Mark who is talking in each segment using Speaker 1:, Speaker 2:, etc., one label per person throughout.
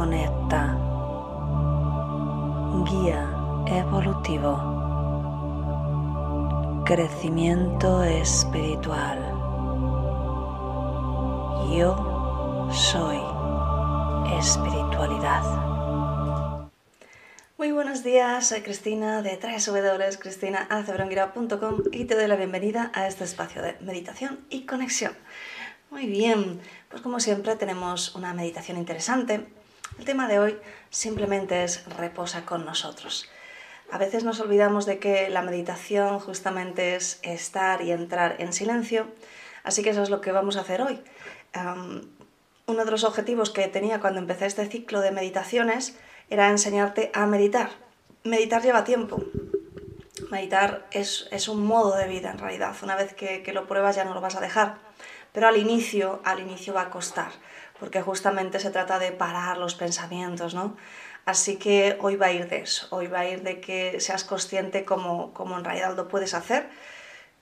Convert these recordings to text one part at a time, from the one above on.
Speaker 1: conecta, guía evolutivo, crecimiento espiritual. Yo soy espiritualidad.
Speaker 2: Muy buenos días, soy Cristina de www.cristinaacebrongura.com y te doy la bienvenida a este espacio de meditación y conexión. Muy bien, pues como siempre tenemos una meditación interesante. El tema de hoy simplemente es reposa con nosotros. A veces nos olvidamos de que la meditación justamente es estar y entrar en silencio, así que eso es lo que vamos a hacer hoy uno de los objetivos que tenía cuando empecé este ciclo de meditaciones era enseñarte a meditar. Meditar lleva tiempo. Meditar es, un modo de vida en realidad. Una vez que, que, lo pruebas ya no lo vas a dejar. Pero al inicio, al inicio va a costar, porque justamente se trata de parar los pensamientos, ¿no? Así que hoy va a ir de eso, hoy va a ir de que seas consciente como, como en realidad lo puedes hacer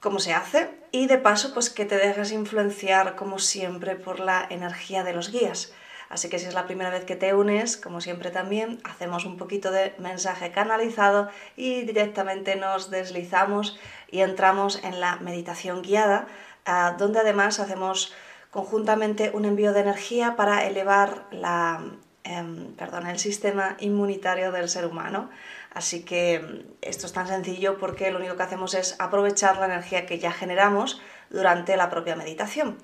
Speaker 2: cómo se hace y de paso pues que te dejes influenciar como siempre por la energía de los guías. Así que si es la primera vez que te unes, como siempre también, hacemos un poquito de mensaje canalizado y directamente nos deslizamos y entramos en la meditación guiada, ah, donde además hacemos conjuntamente un envío de energía para elevar la, em, perdón, el sistema inmunitario del ser humano. Así que mm, esto es tan sencillo porque lo único que hacemos es aprovechar la energía que ya generamos durante la propia meditación.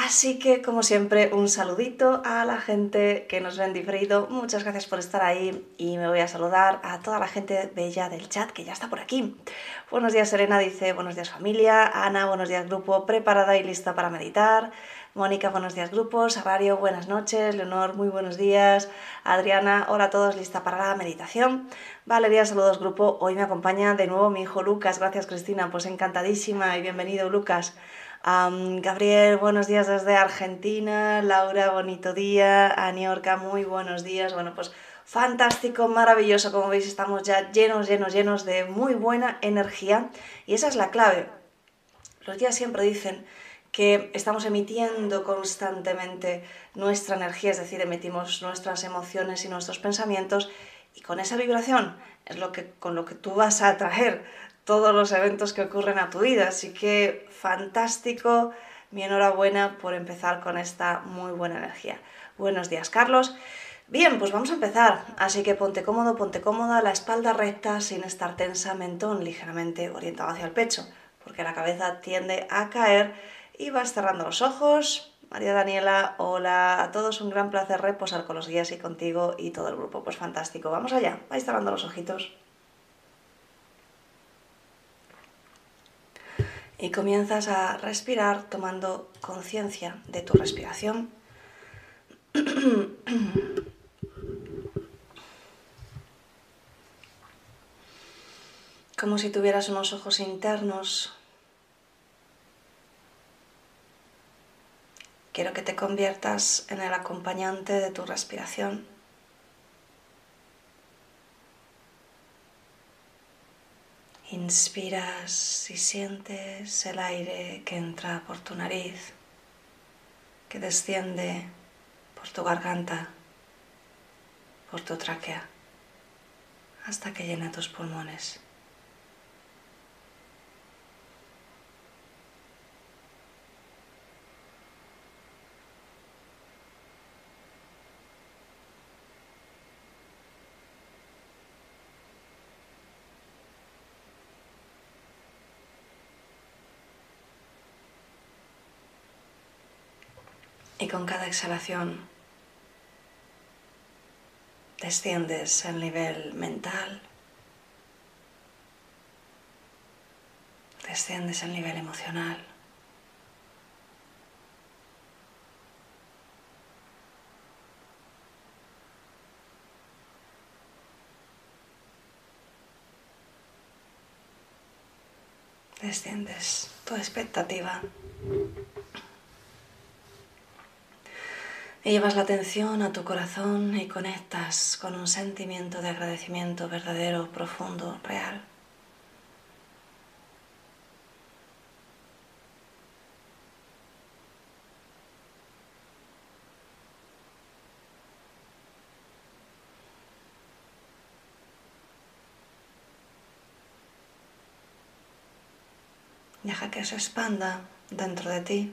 Speaker 2: Así que, como siempre, un saludito a la gente que nos ve en diferido. Muchas gracias por estar ahí y me voy a saludar a toda la gente bella del chat que ya está por aquí. Buenos días, Serena dice, buenos días familia. Ana, buenos días grupo, preparada y lista para meditar. Mónica, buenos días grupos. Sarario, buenas noches. Leonor, muy buenos días. Adriana, hola a todos, lista para la meditación. Valeria, saludos grupo. Hoy me acompaña de nuevo mi hijo Lucas. Gracias Cristina, pues encantadísima y bienvenido Lucas. Gabriel, buenos días desde Argentina. Laura, bonito día. Aniorca, muy buenos días. Bueno, pues fantástico, maravilloso. Como veis, estamos ya llenos, llenos, llenos de muy buena energía. Y esa es la clave. Los días siempre dicen que estamos emitiendo constantemente nuestra energía, es decir, emitimos nuestras emociones y nuestros pensamientos y con esa vibración es lo que, con lo que tú vas a atraer todos los eventos que ocurren a tu vida. Así que fantástico, mi enhorabuena por empezar con esta muy buena energía. Buenos días, Carlos. Bien, pues vamos a empezar. Así que ponte cómodo, ponte cómoda, la espalda recta sin estar tensa, mentón ligeramente orientado hacia el pecho, porque la cabeza tiende a caer y vas cerrando los ojos. María Daniela, hola a todos, un gran placer reposar con los guías y contigo y todo el grupo, pues fantástico. Vamos allá, vais cerrando los ojitos. Y comienzas a respirar tomando conciencia de tu respiración. Como si tuvieras unos ojos internos Quiero que te conviertas en el acompañante de tu respiración. Inspiras y sientes el aire que entra por tu nariz, que desciende por tu garganta, por tu tráquea, hasta que llena tus pulmones. con cada exhalación. Desciendes al nivel mental, desciendes al nivel emocional. Desciendes tu expectativa y llevas la atención a tu corazón y conectas con un sentimiento de agradecimiento verdadero, profundo, real. Deja que se expanda dentro de ti.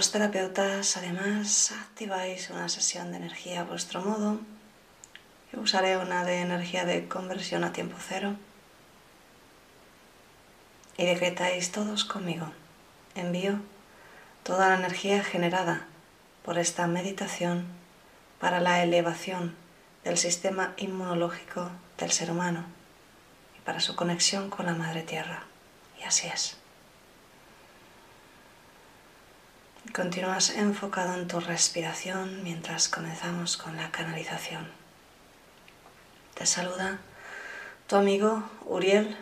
Speaker 2: Los terapeutas además activáis una sesión de energía a vuestro modo. Yo usaré una de energía de conversión a tiempo cero. Y decretáis todos conmigo envío toda la energía generada por esta meditación para la elevación del sistema inmunológico del ser humano y para su conexión con la Madre Tierra. Y así es. Continúas enfocado en tu respiración mientras comenzamos con la canalización. Te saluda tu amigo Uriel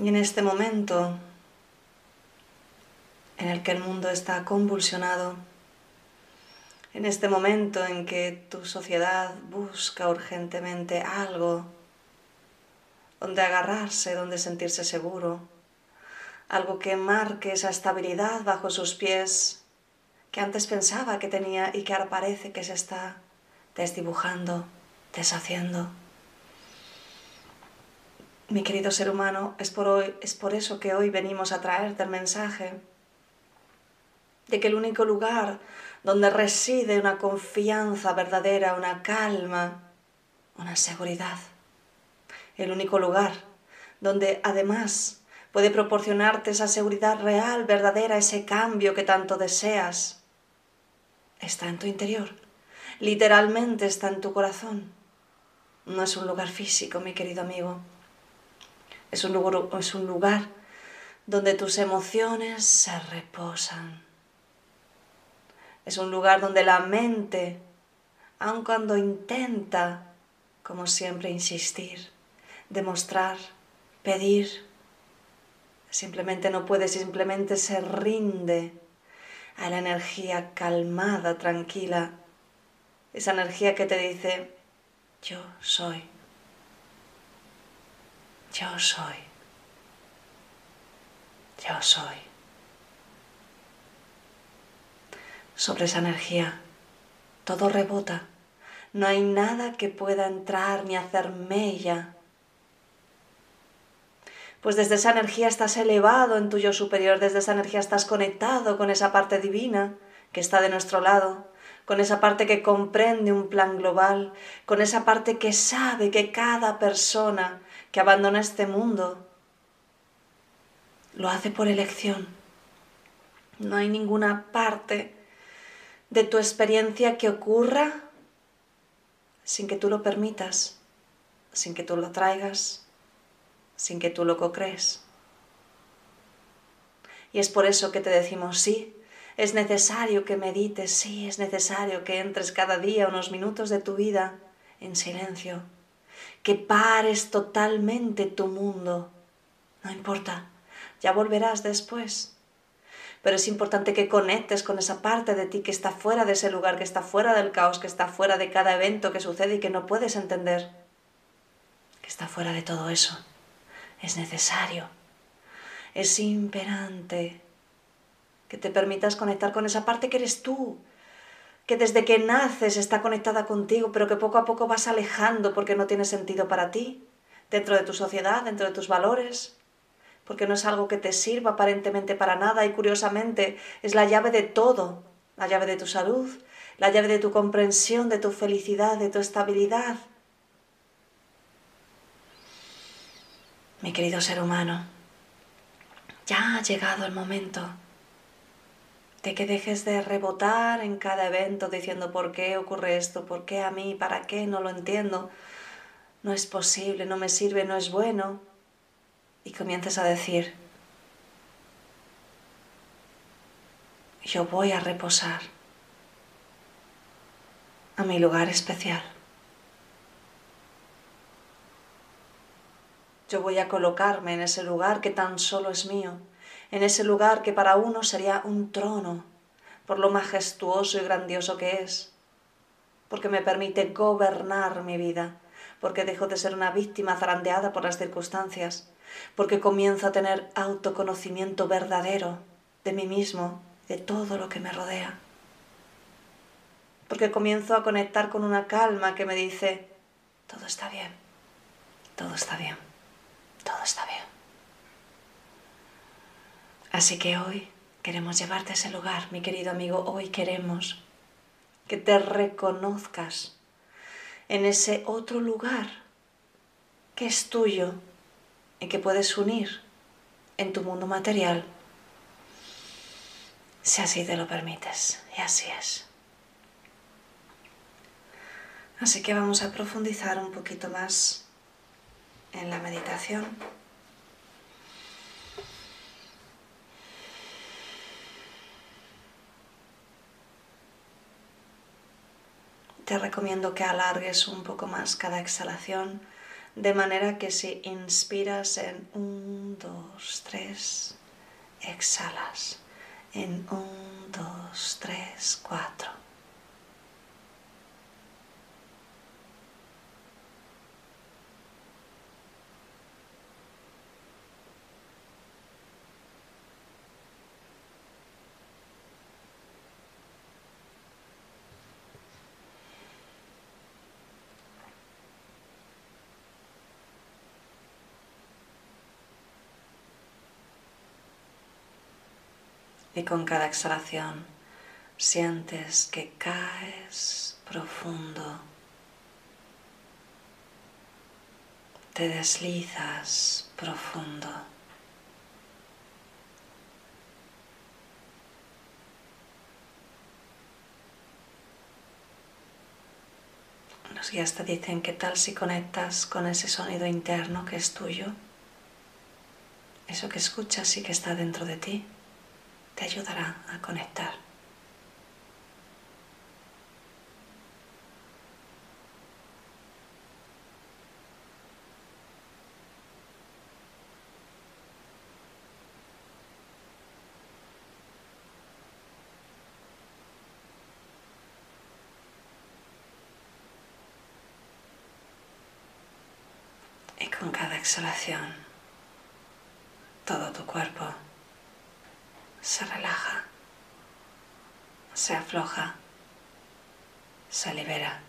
Speaker 2: Y en este momento en el que el mundo está convulsionado, en este momento en que tu sociedad busca urgentemente algo donde agarrarse, donde sentirse seguro, algo que marque esa estabilidad bajo sus pies que antes pensaba que tenía y que ahora parece que se está desdibujando, deshaciendo. Mi querido ser humano, es por, hoy, es por eso que hoy venimos a traerte el mensaje de que el único lugar donde reside una confianza verdadera, una calma, una seguridad, el único lugar donde además puede proporcionarte esa seguridad real, verdadera, ese cambio que tanto deseas, está en tu interior, literalmente está en tu corazón. No es un lugar físico, mi querido amigo es un lugar, es un lugar donde tus emociones se reposan. Es un lugar donde la mente, aun cuando intenta, como siempre, insistir, demostrar, pedir, simplemente no puede, simplemente se rinde a la energía calmada, tranquila, esa energía que te dice, yo soy yo soy. Yo soy. Sobre esa energía todo rebota. No hay nada que pueda entrar ni hacer mella. Pues desde esa energía estás elevado en tu yo superior, desde esa energía estás conectado con esa parte divina que está de nuestro lado, con esa parte que comprende un plan global, con esa parte que sabe que cada persona que abandona este mundo lo hace por elección. No hay ninguna parte de tu experiencia que ocurra sin que tú lo permitas, sin que tú lo traigas, sin que tú lo co-crees. Y es por eso que te decimos sí, es necesario que medites, sí, es necesario que entres cada día unos minutos de tu vida en silencio, que pares totalmente tu mundo. No importa, ya volverás después. Pero es importante que conectes con esa parte de ti que está fuera de ese lugar, que está fuera del caos, que está fuera de cada evento que sucede y que no puedes entender. Que está fuera de todo eso. Es necesario. Es imperante que te permitas conectar con esa parte que eres tú, que desde que naces está conectada contigo, pero que poco a poco vas alejando porque no tiene sentido para ti, dentro de tu sociedad, dentro de tus valores, porque no es algo que te sirva aparentemente para nada y curiosamente es la llave de todo, la llave de tu salud, la llave de tu comprensión, de tu felicidad, de tu estabilidad. Mi querido ser humano, ya ha llegado el momento de que dejes de rebotar en cada evento diciendo por qué ocurre esto, por qué a mí, para qué, no lo entiendo, no es posible, no me sirve, no es bueno. y comiences a decir, yo voy a reposar a mi lugar especial. Yo voy a colocarme en ese lugar que tan solo es mío, en ese lugar que para uno sería un trono, por lo majestuoso y grandioso que es, porque me permite gobernar mi vida, porque dejo de ser una víctima zarandeada por las circunstancias, porque comienzo a tener autoconocimiento verdadero de mí mismo, de todo lo que me rodea porque comienzo a conectar con una calma que me dice, todo está bien, todo está bien, todo está bien. Así que hoy queremos llevarte a ese lugar, mi querido amigo, hoy queremos que te reconozcas en ese otro lugar que es tuyo y que puedes unir en tu mundo material, si así te lo permites, y así es. Así que vamos a profundizar un poquito más en la meditación. Te recomiendo que alargues un poco más cada exhalación, de manera que si inspiras en 1, 2, 3, exhalas en 1, 2, 3, 4. Y con cada exhalación sientes que caes profundo. Te deslizas profundo. Los guías te dicen qué tal si conectas con ese sonido interno que es tuyo. Eso que escuchas y que está dentro de ti te ayudará a conectar. Y con cada exhalación, todo tu cuerpo se relaja, se afloja, se libera.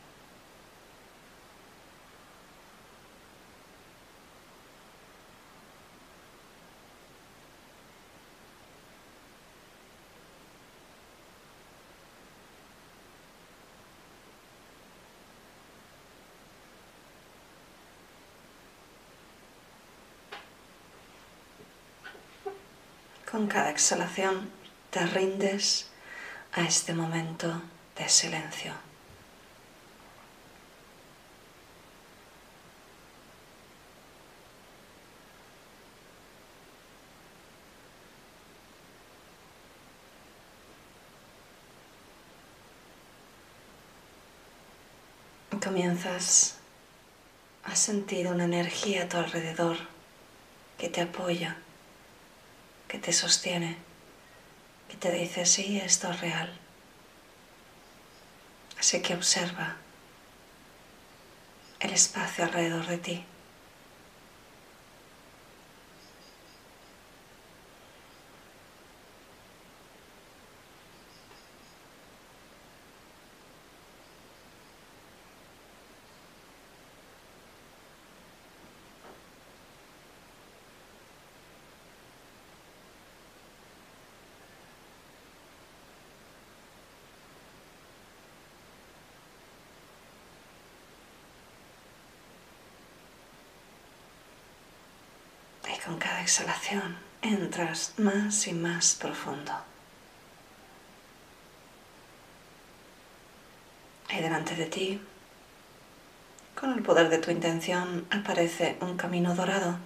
Speaker 2: Con cada exhalación te rindes a este momento de silencio. comienzas a sentir una energía a tu alrededor que te apoya que te sostiene, que te dice, sí, esto es real. Así que observa el espacio alrededor de ti. Con cada exhalación entras más y más profundo. Y delante de ti, con el poder de tu intención, aparece un camino dorado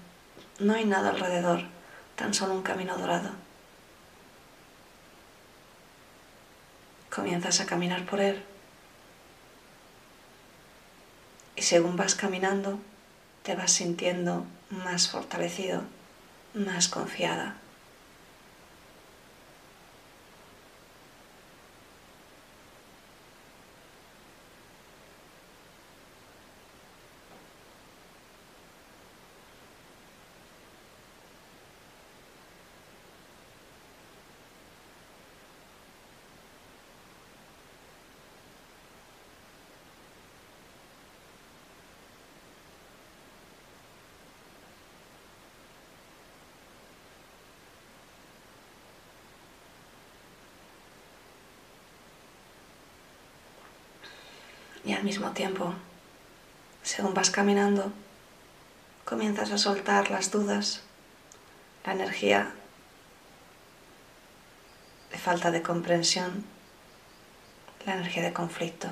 Speaker 2: No hay nada alrededor, tan solo un camino dorado. Comienzas a caminar por él. Y según vas caminando, te vas sintiendo más fortalecido, más confiada. Y al mismo tiempo, según vas caminando, comienzas a soltar las dudas, la energía de falta de comprensión, la energía de conflicto.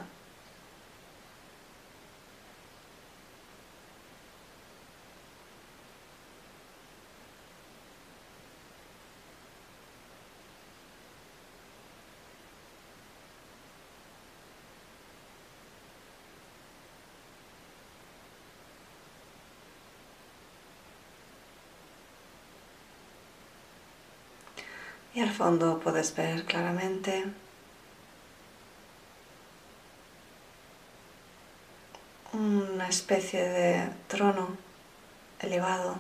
Speaker 2: Y al fondo puedes ver claramente una especie de trono elevado.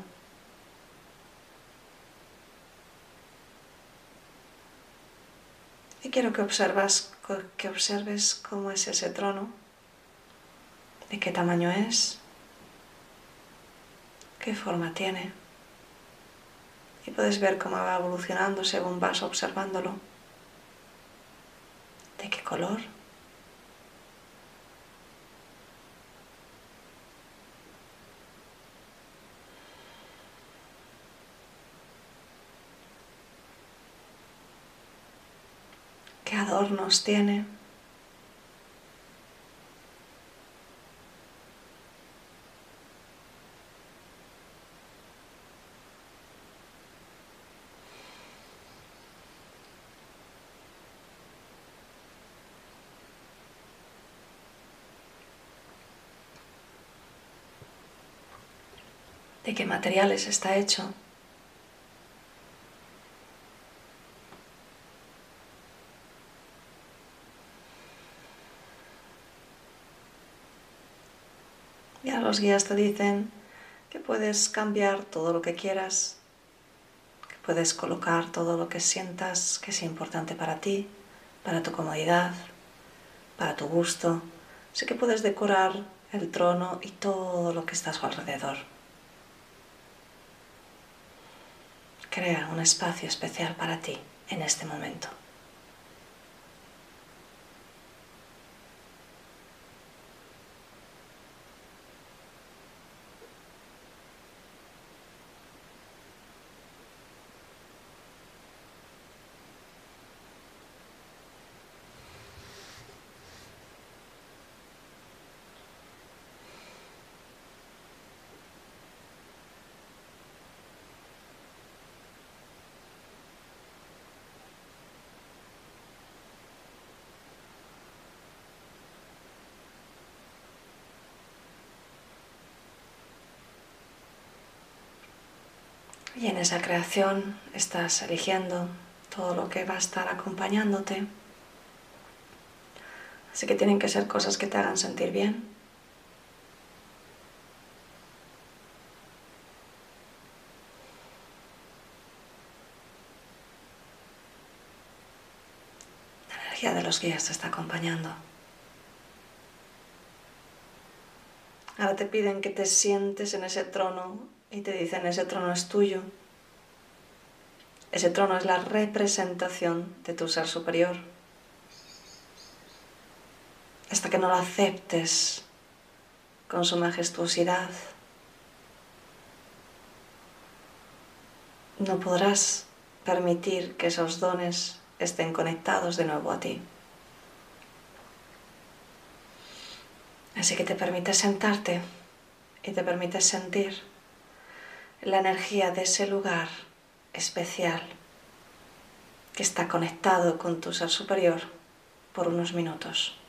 Speaker 2: Y quiero que, observas, que observes cómo es ese trono, de qué tamaño es, qué forma tiene. Y puedes ver cómo va evolucionando según vas observándolo. ¿De qué color? ¿Qué adornos tiene? De qué materiales está hecho. Ya los guías te dicen que puedes cambiar todo lo que quieras, que puedes colocar todo lo que sientas que es importante para ti, para tu comodidad, para tu gusto. Así que puedes decorar el trono y todo lo que está a su alrededor. Crea un espacio especial para ti en este momento. Y en esa creación estás eligiendo todo lo que va a estar acompañándote. Así que tienen que ser cosas que te hagan sentir bien. La energía de los guías te está acompañando. Ahora te piden que te sientes en ese trono y te dicen ese trono es tuyo. Ese trono es la representación de tu ser superior. Hasta que no lo aceptes con su majestuosidad, no podrás permitir que esos dones estén conectados de nuevo a ti. Así que te permites sentarte y te permites sentir la energía de ese lugar especial que está conectado con tu ser superior por unos minutos.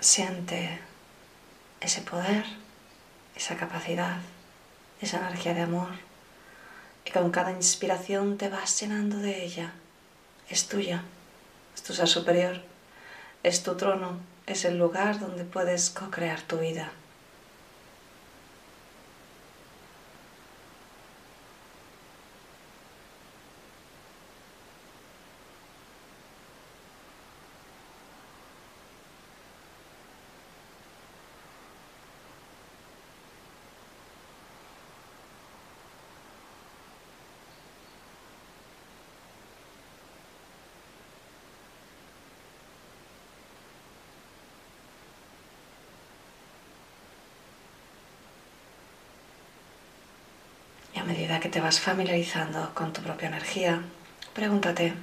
Speaker 2: Siente ese poder, esa capacidad, esa energía de amor y con cada inspiración te vas llenando de ella. Es tuya, es tu ser superior, es tu trono, es el lugar donde puedes co-crear tu vida. a que te vas familiarizando con tu propia energía, pregúntate,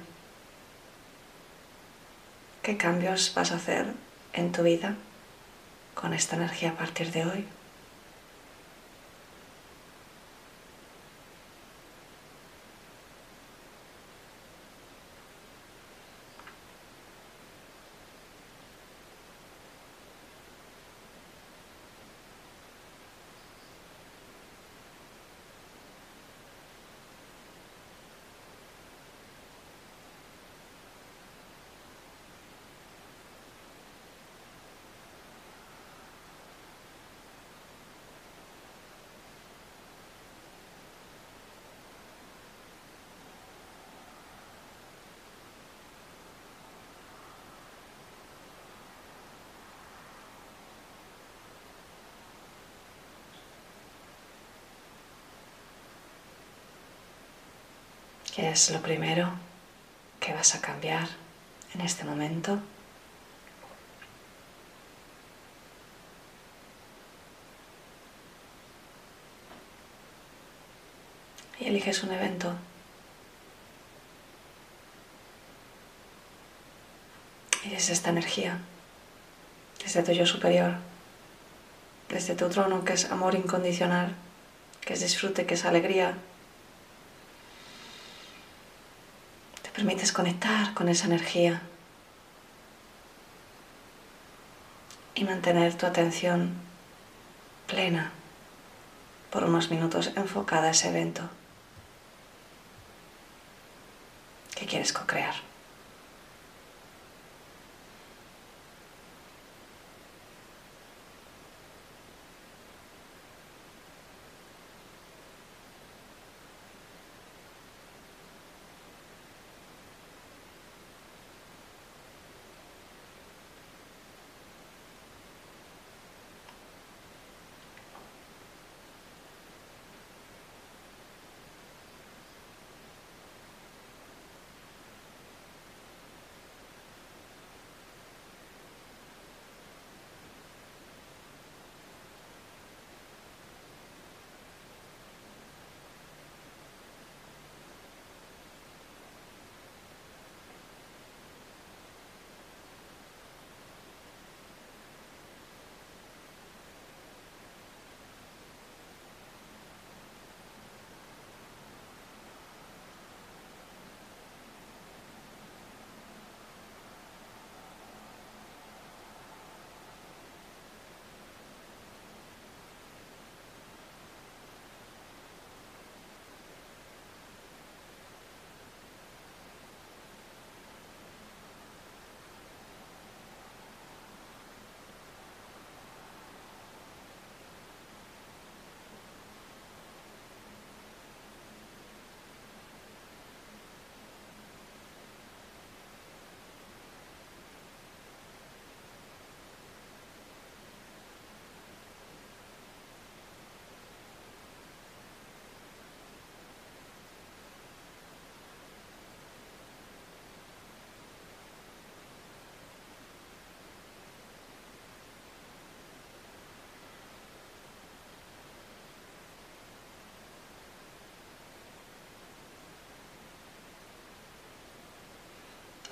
Speaker 2: ¿qué cambios vas a hacer en tu vida con esta energía a partir de hoy? ¿Qué es lo primero que vas a cambiar en este momento? Y eliges un evento. Y desde esta energía, desde tu yo superior, desde tu trono que es amor incondicional, que es disfrute, que es alegría, permites conectar con esa energía y mantener tu atención plena por unos minutos enfocada a ese evento que quieres co-crear.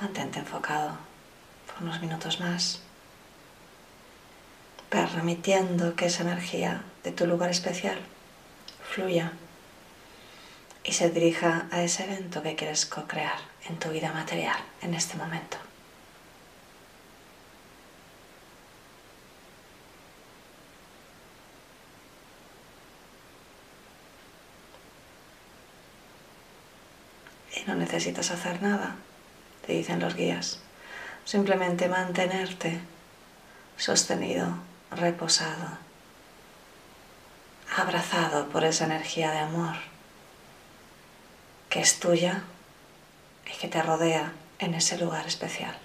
Speaker 2: Mantente enfocado por unos minutos más, permitiendo que esa energía de tu lugar especial fluya y se dirija a ese evento que quieres co-crear en tu vida material en este momento. Y no necesitas hacer nada, te dicen los guías. Simplemente mantenerte sostenido, reposado, abrazado por esa energía de amor que es tuya y que te rodea en ese lugar especial.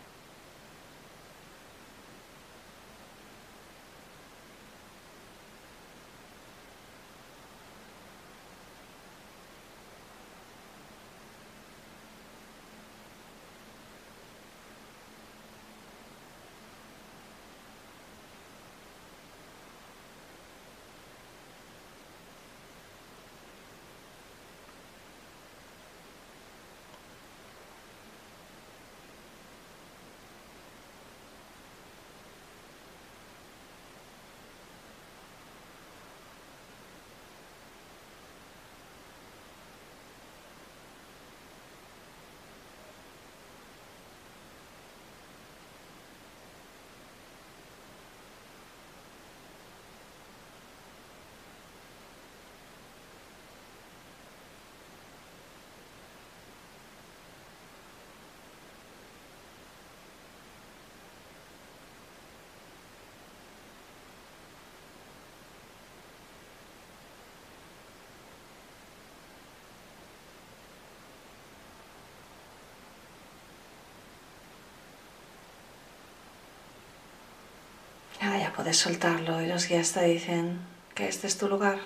Speaker 2: Soltarlo y los guías te dicen que este es tu lugar,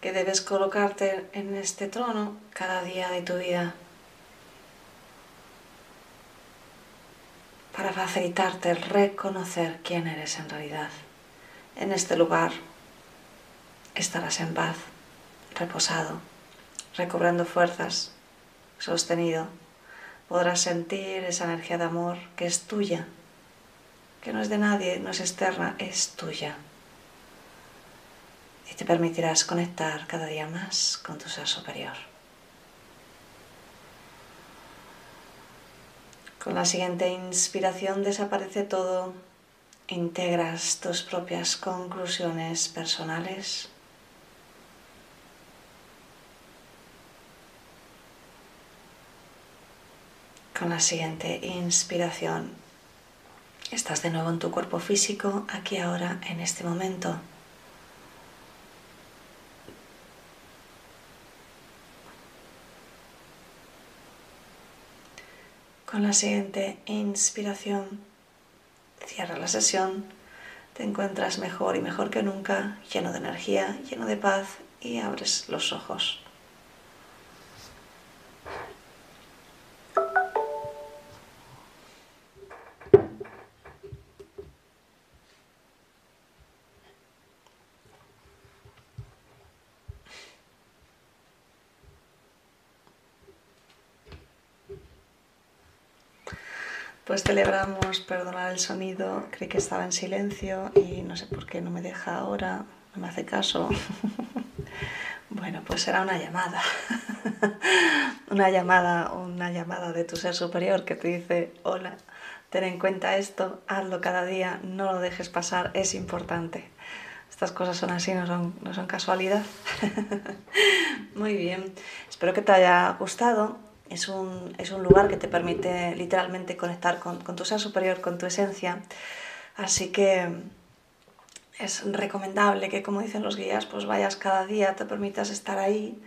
Speaker 2: que debes colocarte en este trono cada día de tu vida para facilitarte reconocer quién eres en realidad. En este lugar estarás en paz, reposado, recobrando fuerzas, sostenido. Podrás sentir esa energía de amor que es tuya que no es de nadie, no es externa, es tuya. Y te permitirás conectar cada día más con tu ser superior. Con la siguiente inspiración desaparece todo, integras tus propias conclusiones personales. Con la siguiente inspiración Estás de nuevo en tu cuerpo físico, aquí ahora, en este momento. Con la siguiente inspiración, cierra la sesión, te encuentras mejor y mejor que nunca, lleno de energía, lleno de paz y abres los ojos. Pues celebramos perdonar el sonido, creí que estaba en silencio y no sé por qué no me deja ahora, no me hace caso. bueno, pues será una llamada. una llamada, una llamada de tu ser superior que te dice, hola, ten en cuenta esto, hazlo cada día, no lo dejes pasar, es importante. Estas cosas son así, no son, no son casualidad. Muy bien, espero que te haya gustado es un, lugar que te permite literalmente conectar con, tu ser superior, con tu esencia. Así que es recomendable que, como dicen los guías, pues vayas cada día, te permitas estar ahí,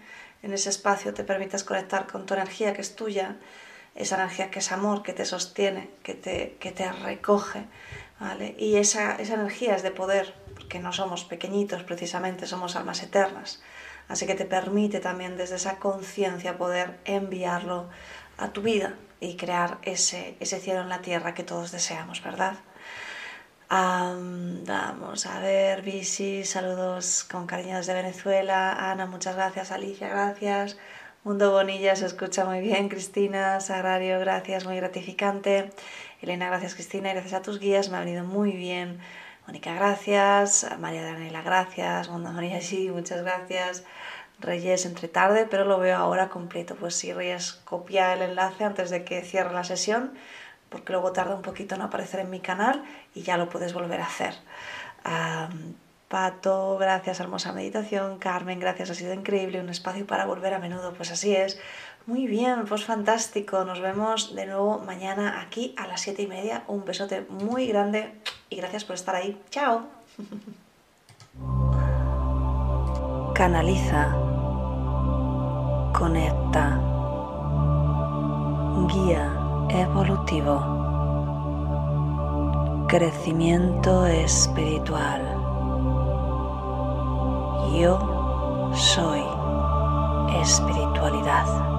Speaker 2: en ese espacio, te permitas conectar con tu energía que es tuya, esa energía que es amor, que te sostiene, que te, que te recoge. ¿vale? Y esa, esa energía es de poder, porque no somos pequeñitos precisamente, somos almas eternas. Así que te permite también desde esa conciencia poder enviarlo a tu vida y crear ese, cielo en la tierra que todos deseamos, ¿verdad? vamos a ver, Visi, saludos con cariño desde Venezuela. Ana, muchas gracias. Alicia, gracias. Mundo Bonilla se escucha muy bien, Cristina, Sagrario, gracias, muy gratificante. Elena, gracias Cristina, y gracias a tus guías, me ha venido muy bien. Mónica, gracias. María Daniela, gracias. Bonilla, sí, muchas gracias. Reyes entre tarde, pero lo veo ahora completo. Pues sí, Reyes, copia el enlace antes de que cierre la sesión, porque luego tarda un poquito en aparecer en mi canal y ya lo puedes volver a hacer. Pato, gracias, hermosa meditación. Carmen, gracias, ha sido increíble. Un espacio para volver a menudo, pues así es. Muy bien, pues fantástico. Nos vemos de nuevo mañana aquí a las siete y media. Un besote muy grande y gracias por estar ahí. Chao.
Speaker 1: Canaliza. Conecta. Guía evolutivo. Crecimiento espiritual. Yo soy espiritualidad.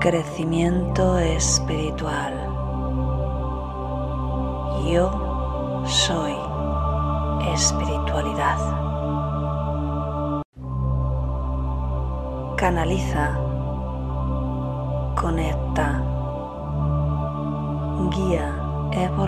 Speaker 1: crecimiento espiritual. Yo soy espiritualidad. Canaliza, conecta, guía evolutivo